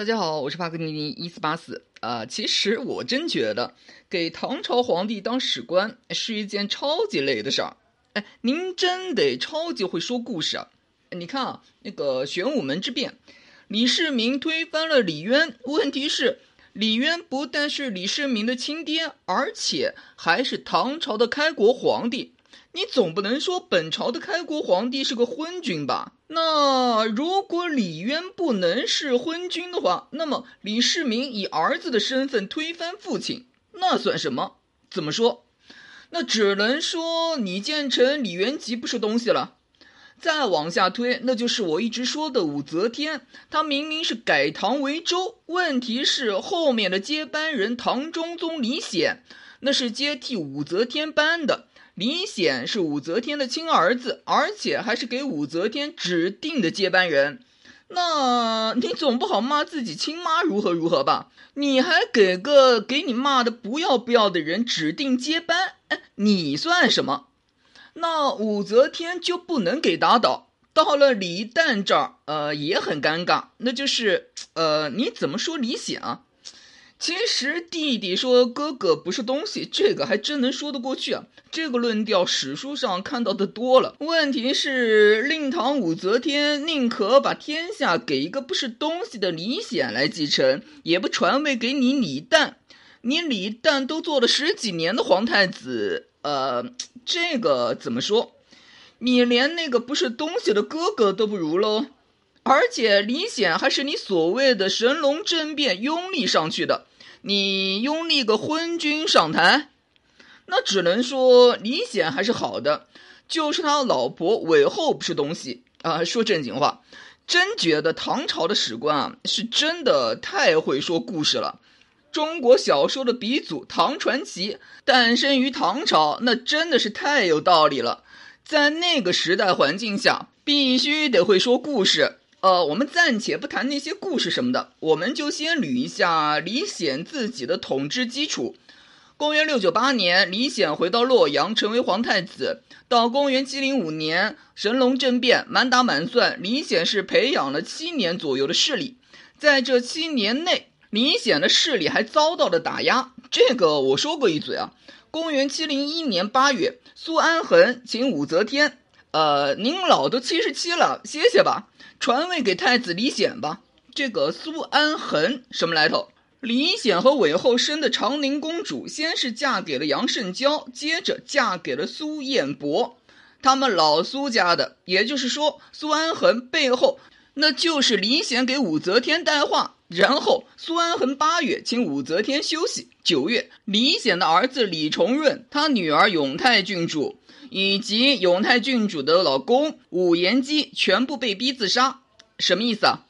大家好，我是帕克尼尼一四八四。啊，其实我真觉得给唐朝皇帝当史官是一件超级累的事儿。哎，您真得超级会说故事啊！你看啊，那个玄武门之变，李世民推翻了李渊。问题是，李渊不但是李世民的亲爹，而且还是唐朝的开国皇帝。你总不能说本朝的开国皇帝是个昏君吧？那如果李渊不能是昏君的话，那么李世民以儿子的身份推翻父亲，那算什么？怎么说？那只能说你建成李元吉不是东西了。再往下推，那就是我一直说的武则天，她明明是改唐为周，问题是后面的接班人唐中宗李显，那是接替武则天班的。李显是武则天的亲儿子，而且还是给武则天指定的接班人。那你总不好骂自己亲妈如何如何吧？你还给个给你骂的不要不要的人指定接班，哎，你算什么？那武则天就不能给打倒？到了李旦这儿，呃，也很尴尬。那就是，呃，你怎么说李显啊？其实弟弟说哥哥不是东西，这个还真能说得过去啊。这个论调史书上看到的多了。问题是，令堂武则天宁可把天下给一个不是东西的李显来继承，也不传位给你李旦。你李旦都做了十几年的皇太子，呃，这个怎么说？你连那个不是东西的哥哥都不如喽。而且李显还是你所谓的神龙政变拥立上去的。你拥立个昏君上台，那只能说李显还是好的，就是他老婆韦后不是东西啊。说正经话，真觉得唐朝的史官啊，是真的太会说故事了。中国小说的鼻祖《唐传奇》诞生于唐朝，那真的是太有道理了。在那个时代环境下，必须得会说故事。呃，我们暂且不谈那些故事什么的，我们就先捋一下李显自己的统治基础。公元六九八年，李显回到洛阳，成为皇太子。到公元七零五年，神龙政变，满打满算，李显是培养了七年左右的势力。在这七年内，李显的势力还遭到了打压。这个我说过一嘴啊。公元七零一年八月，苏安衡请武则天，呃，您老都七十七了，歇歇吧。传位给太子李显吧。这个苏安衡什么来头？李显和韦后生的长宁公主，先是嫁给了杨慎娇，接着嫁给了苏彦博，他们老苏家的。也就是说，苏安衡背后那就是李显给武则天带话。然后，苏安衡八月请武则天休息。九月，李显的儿子李重润，他女儿永泰郡主。以及永泰郡主的老公武延基全部被逼自杀，什么意思啊？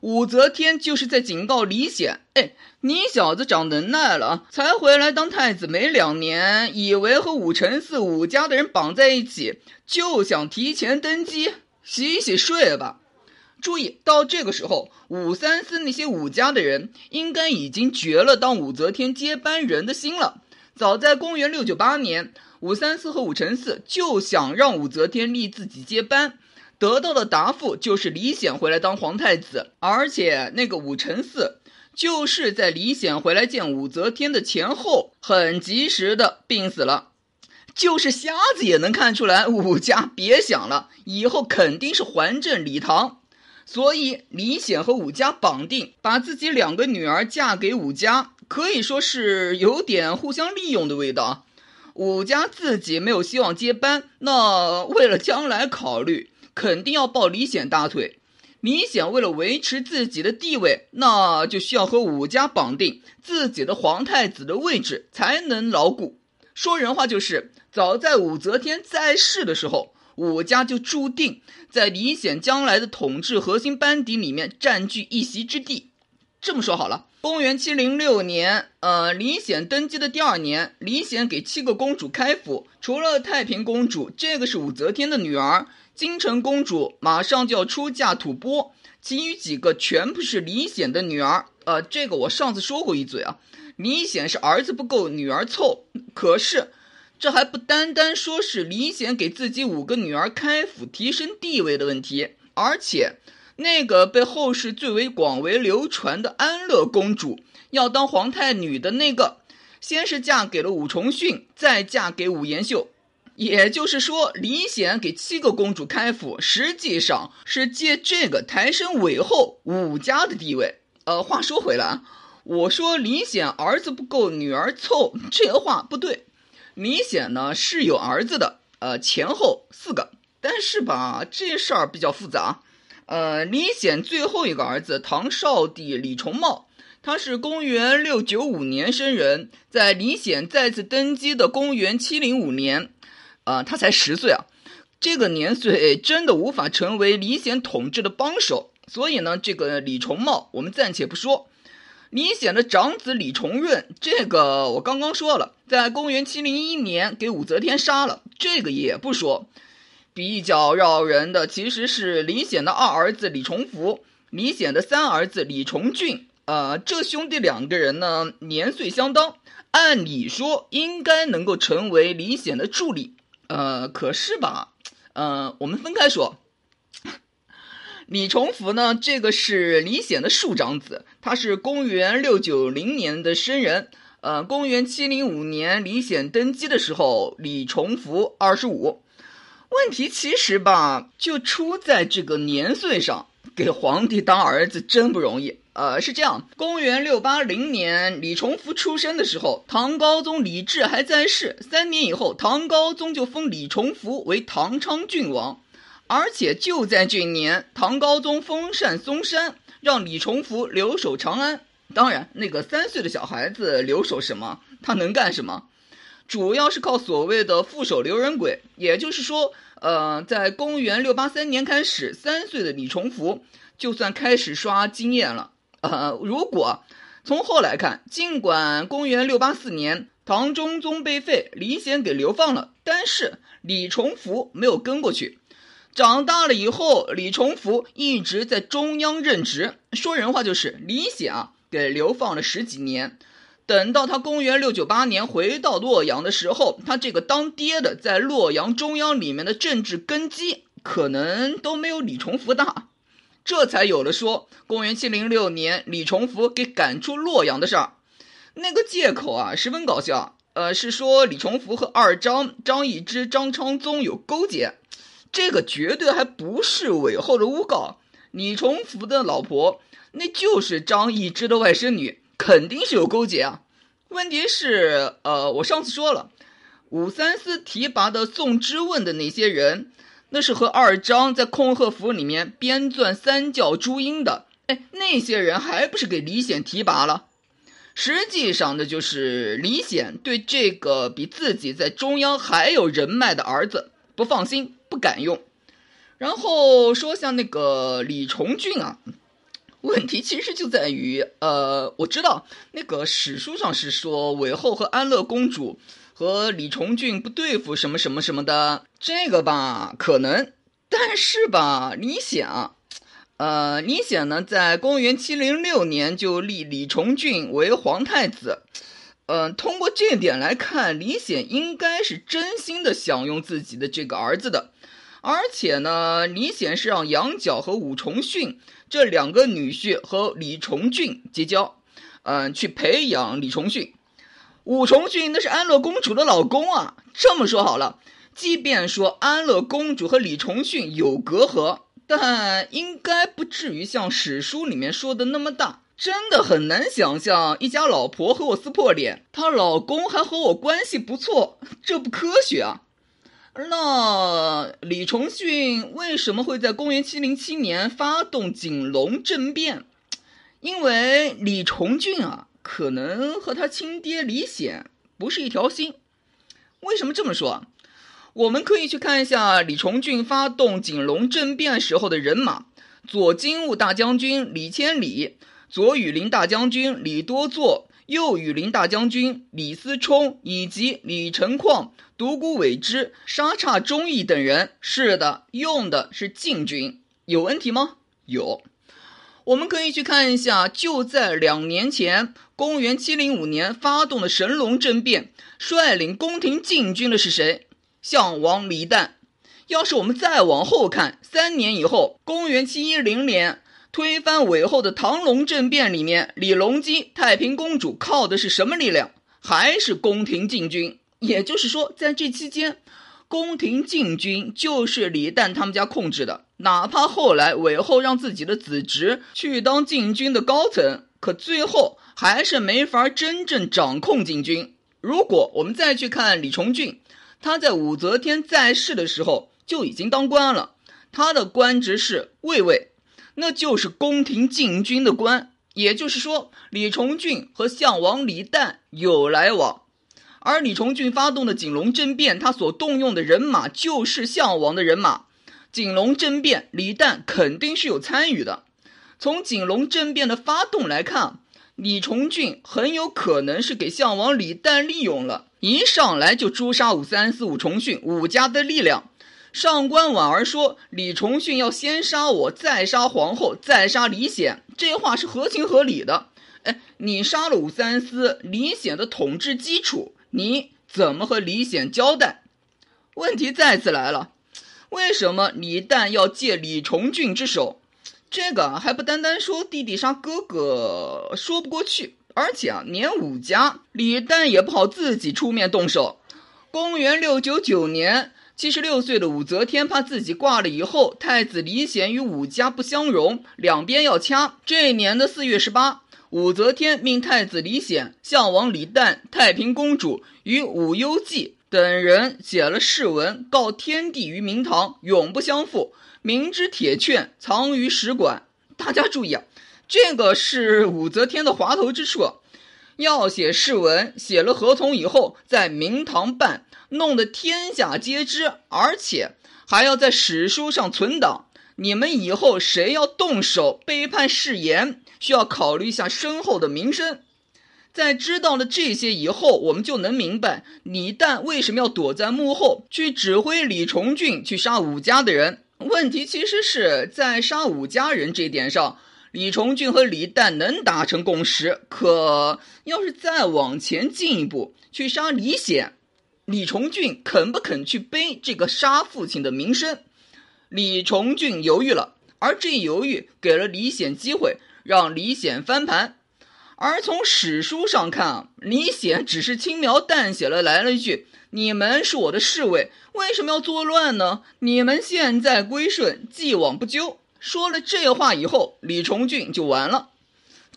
武则天就是在警告李显：哎，你小子长能耐了，才回来当太子没两年，以为和武承嗣武家的人绑在一起，就想提前登基，洗洗睡吧。注意到这个时候，武三思那些武家的人应该已经绝了当武则天接班人的心了。早在公元六九八年。武三思和武承嗣就想让武则天立自己接班，得到的答复就是李显回来当皇太子，而且那个武承嗣就是在李显回来见武则天的前后，很及时的病死了。就是瞎子也能看出来，武家别想了，以后肯定是还政李唐，所以李显和武家绑定，把自己两个女儿嫁给武家，可以说是有点互相利用的味道。武家自己没有希望接班，那为了将来考虑，肯定要抱李显大腿。李显为了维持自己的地位，那就需要和武家绑定，自己的皇太子的位置才能牢固。说人话就是，早在武则天在世的时候，武家就注定在李显将来的统治核心班底里面占据一席之地。这么说好了。公元七零六年，呃，李显登基的第二年，李显给七个公主开府，除了太平公主，这个是武则天的女儿，金城公主马上就要出嫁吐蕃，其余几个全部是李显的女儿。呃，这个我上次说过一嘴啊，李显是儿子不够，女儿凑。可是，这还不单单说是李显给自己五个女儿开府提升地位的问题，而且。那个被后世最为广为流传的安乐公主，要当皇太女的那个，先是嫁给了武重训，再嫁给武延秀。也就是说，李显给七个公主开府，实际上是借这个抬升韦后武家的地位。呃，话说回来，我说李显儿子不够，女儿凑，这话不对。李显呢是有儿子的，呃，前后四个，但是吧，这事儿比较复杂。呃，李显最后一个儿子唐少帝李重茂，他是公元六九五年生人，在李显再次登基的公元七零五年。啊，他才十岁啊，这个年岁真的无法成为李显统治的帮手。所以呢，这个李重茂我们暂且不说。李显的长子李重润，这个我刚刚说了，在公元七零一年给武则天杀了，这个也不说。比较绕人的其实是李显的二儿子李重福，李显的三儿子李重俊。呃，这兄弟两个人呢，年岁相当，按理说应该能够成为李显的助理。呃，可是吧，呃，我们分开说。李重福呢，这个是李显的庶长子，他是公元六九零年的生人。呃，公元七零五年李显登基的时候，李重福二十五。问题其实吧，就出在这个年岁上，给皇帝当儿子真不容易。呃，是这样，公元六八零年，李重福出生的时候，唐高宗李治还在世。三年以后，唐高宗就封李重福为唐昌郡王，而且就在这年，唐高宗封禅嵩山，让李重福留守长安。当然，那个三岁的小孩子留守什么？他能干什么？主要是靠所谓的副手留人鬼。也就是说，呃，在公元六八三年开始，三岁的李重福就算开始刷经验了。呃，如果从后来看，尽管公元六八四年唐中宗被废，李显给流放了，但是李重福没有跟过去。长大了以后，李重福一直在中央任职。说人话就是，李显啊给流放了十几年。等到他公元六九八年回到洛阳的时候，他这个当爹的在洛阳中央里面的政治根基，可能都没有李重福大。这才有了说公元七零六年李重福给赶出洛阳的事儿，那个借口啊十分搞笑。呃，是说李重福和二张张易之、张昌宗有勾结，这个绝对还不是韦后的诬告。李重福的老婆那就是张易之的外甥女，肯定是有勾结啊。问题是，呃，我上次说了，武三思提拔的宋之问的那些人。那是和二张在控鹤府里面编撰三教诸因的，哎，那些人还不是给李显提拔了？实际上，呢就是李显对这个比自己在中央还有人脉的儿子不放心，不敢用。然后说像那个李重俊啊，问题其实就在于，呃，我知道那个史书上是说韦后和安乐公主。和李重俊不对付什么什么什么的，这个吧可能，但是吧，李显，呃，李显呢，在公元七零六年就立李重俊为皇太子，嗯，通过这点来看，李显应该是真心的想用自己的这个儿子的，而且呢，李显是让杨角和武重训这两个女婿和李重俊结交，嗯，去培养李重训。武重训那是安乐公主的老公啊！这么说好了，即便说安乐公主和李重训有隔阂，但应该不至于像史书里面说的那么大。真的很难想象一家老婆和我撕破脸，她老公还和我关系不错，这不科学啊！那李重训为什么会在公元七零七年发动景龙政变？因为李重俊啊。可能和他亲爹李显不是一条心。为什么这么说？我们可以去看一下李重俊发动景龙政变时候的人马：左金吾大将军李千里，左羽林大将军李多作，右羽林大将军李思冲，以及李成矿、独孤伟之、沙刹忠义等人。是的，用的是禁军。有问题吗？有。我们可以去看一下，就在两年前，公元七零五年发动的神龙政变，率领宫廷禁军的是谁？项王李旦。要是我们再往后看，三年以后，公元七一零年，推翻韦后的唐隆政变里面，李隆基、太平公主靠的是什么力量？还是宫廷禁军？也就是说，在这期间，宫廷禁军就是李旦他们家控制的。哪怕后来韦后让自己的子侄去当禁军的高层，可最后还是没法真正掌控禁军。如果我们再去看李重俊，他在武则天在世的时候。就已经当官了，他的官职是卫尉，那就是宫廷禁军的官。也就是说，李重俊和项王李旦有来往，而李重俊发动的景龙政变，他所动用的人马就是项王的人马。景龙政变，李旦肯定是有参与的。从景龙政变的发动来看，李重俊很有可能是给项王李旦利用了，一上来就诛杀武三思、武重训武家的力量。上官婉儿说：“李重训要先杀我，再杀皇后，再杀李显，这话是合情合理的。哎，你杀了武三思，李显的统治基础，你怎么和李显交代？问题再次来了，为什么李旦要借李重俊之手？这个还不单单说弟弟杀哥哥说不过去，而且啊，连武家李旦也不好自己出面动手。公元六九九年。”七十六岁的武则天怕自己挂了以后，太子李显与武家不相容，两边要掐。这一年的四月十八，武则天命太子李显、项王李旦、太平公主与武攸暨等人写了誓文，告天地于明堂，永不相负。明之铁券藏于使馆。大家注意啊，这个是武则天的滑头之处。要写誓文，写了合同以后，在明堂办。弄得天下皆知，而且还要在史书上存档。你们以后谁要动手背叛誓言，需要考虑一下身后的名声。在知道了这些以后，我们就能明白李旦为什么要躲在幕后去指挥李重俊去杀武家的人。问题其实是在杀武家人这点上，李重俊和李旦能达成共识。可要是再往前进一步去杀李显，李重俊肯不肯去背这个杀父亲的名声？李重俊犹豫了，而这一犹豫给了李显机会，让李显翻盘。而从史书上看，李显只是轻描淡写了来了一句：“你们是我的侍卫，为什么要作乱呢？你们现在归顺，既往不咎。”说了这话以后，李重俊就完了。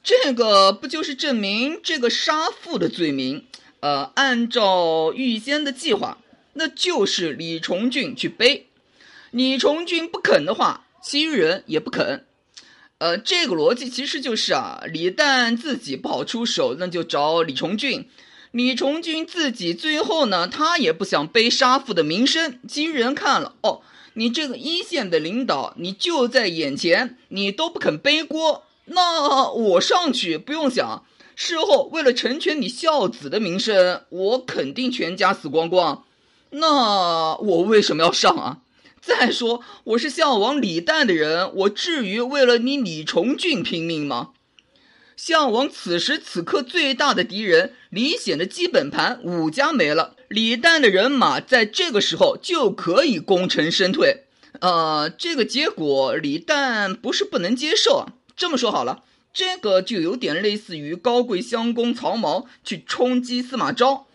这个不就是证明这个杀父的罪名？呃，按照预先的计划，那就是李重俊去背。李重俊不肯的话，其余人也不肯。呃，这个逻辑其实就是啊，李旦自己不好出手，那就找李重俊。李重俊自己最后呢，他也不想背杀父的名声。其余人看了，哦，你这个一线的领导，你就在眼前，你都不肯背锅，那我上去不用想。事后为了成全你孝子的名声，我肯定全家死光光。那我为什么要上啊？再说我是项王李旦的人，我至于为了你李重俊拼命吗？项王此时此刻最大的敌人李显的基本盘武家没了，李旦的人马在这个时候就可以功成身退。呃，这个结果李旦不是不能接受。这么说好了。这个就有点类似于高贵襄公曹髦去冲击司马昭。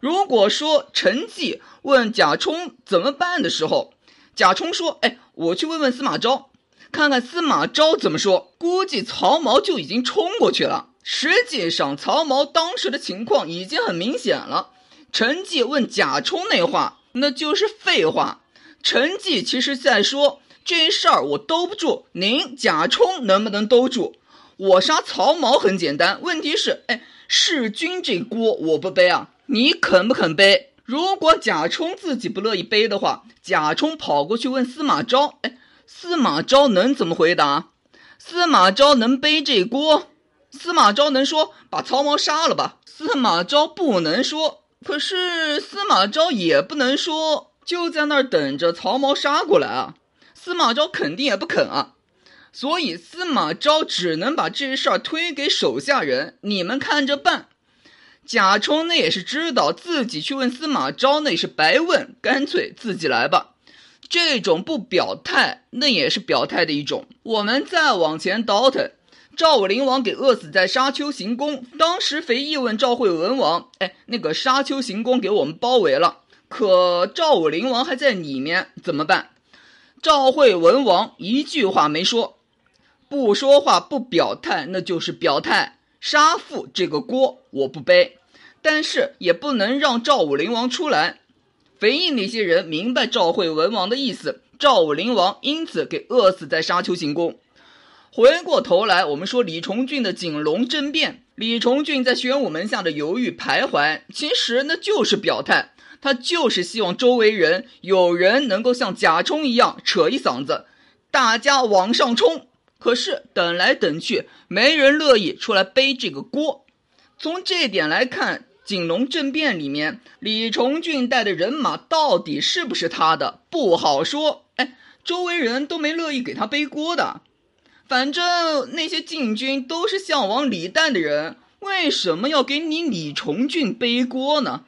如果说陈济问贾充怎么办的时候，贾充说：“哎，我去问问司马昭，看看司马昭怎么说。”估计曹髦就已经冲过去了。实际上，曹髦当时的情况已经很明显了。陈纪问贾充那话，那就是废话。陈纪其实在说这事儿我兜不住，您贾充能不能兜住？我杀曹髦很简单，问题是，哎，弑君这锅我不背啊，你肯不肯背？如果贾充自己不乐意背的话，贾充跑过去问司马昭，哎，司马昭能怎么回答？司马昭能背这锅？司马昭能说把曹髦杀了吧？司马昭不能说，可是司马昭也不能说就在那儿等着曹髦杀过来啊，司马昭肯定也不肯啊。所以司马昭只能把这事儿推给手下人，你们看着办。贾充那也是知道自己去问司马昭那也是白问，干脆自己来吧。这种不表态，那也是表态的一种。我们再往前倒腾，赵武灵王给饿死在沙丘行宫。当时肥义问赵惠文王：“哎，那个沙丘行宫给我们包围了，可赵武灵王还在里面，怎么办？”赵惠文王一句话没说，不说话不表态，那就是表态。杀父这个锅我不背，但是也不能让赵武灵王出来。肥义那些人明白赵惠文王的意思，赵武灵王因此给饿死在沙丘行宫。回过头来，我们说李重俊的锦龙政变，李重俊在玄武门下的犹豫徘徊，其实那就是表态，他就是希望周围人有人能够像贾充一样扯一嗓子，大家往上冲。可是等来等去，没人乐意出来背这个锅。从这点来看。锦龙政变里面，李重俊带的人马到底是不是他的不好说。哎，周围人都没乐意给他背锅的。反正那些禁军都是向往李旦的人，为什么要给你李重俊背锅呢？